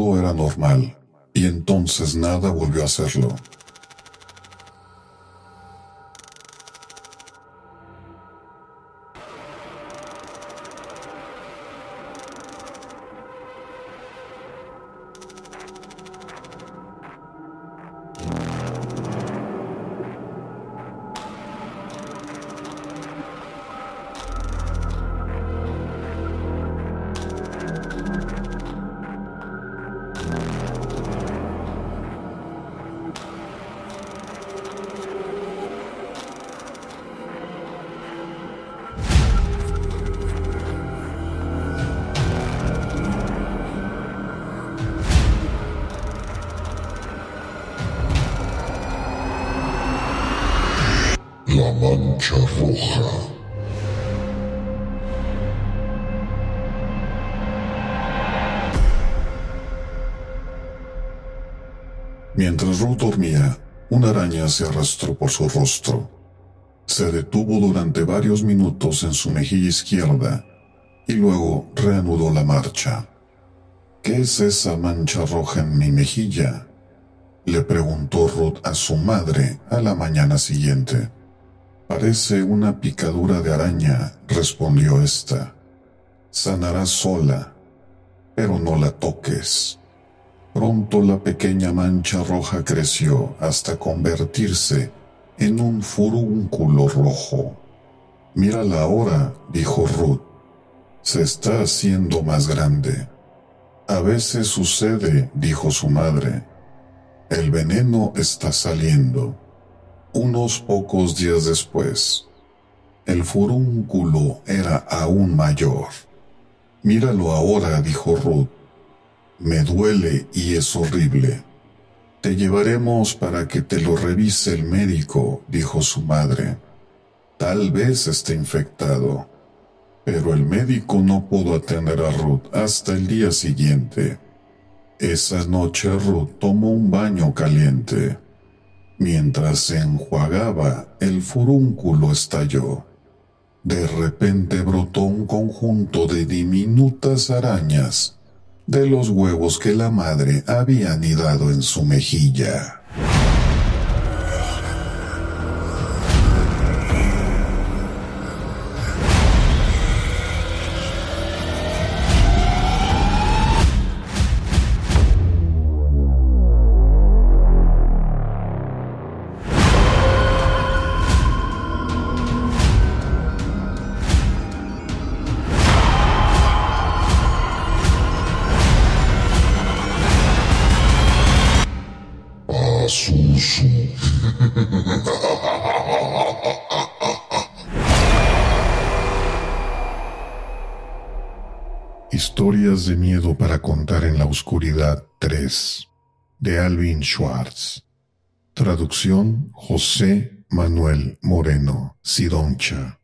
todo era normal, y entonces nada volvió a hacerlo. Mancha roja. Mientras Ruth dormía, una araña se arrastró por su rostro. Se detuvo durante varios minutos en su mejilla izquierda y luego reanudó la marcha. ¿Qué es esa mancha roja en mi mejilla? Le preguntó Ruth a su madre a la mañana siguiente. Parece una picadura de araña, respondió ésta. Sanará sola, pero no la toques. Pronto la pequeña mancha roja creció hasta convertirse en un furúnculo rojo. Mírala ahora, dijo Ruth. Se está haciendo más grande. A veces sucede, dijo su madre. El veneno está saliendo. Unos pocos días después, el furúnculo era aún mayor. Míralo ahora, dijo Ruth. Me duele y es horrible. Te llevaremos para que te lo revise el médico, dijo su madre. Tal vez esté infectado. Pero el médico no pudo atender a Ruth hasta el día siguiente. Esa noche Ruth tomó un baño caliente. Mientras se enjuagaba, el furúnculo estalló. De repente brotó un conjunto de diminutas arañas de los huevos que la madre había anidado en su mejilla. Historias de miedo para contar en la oscuridad 3 de Alvin Schwartz. Traducción José Manuel Moreno Sidoncha.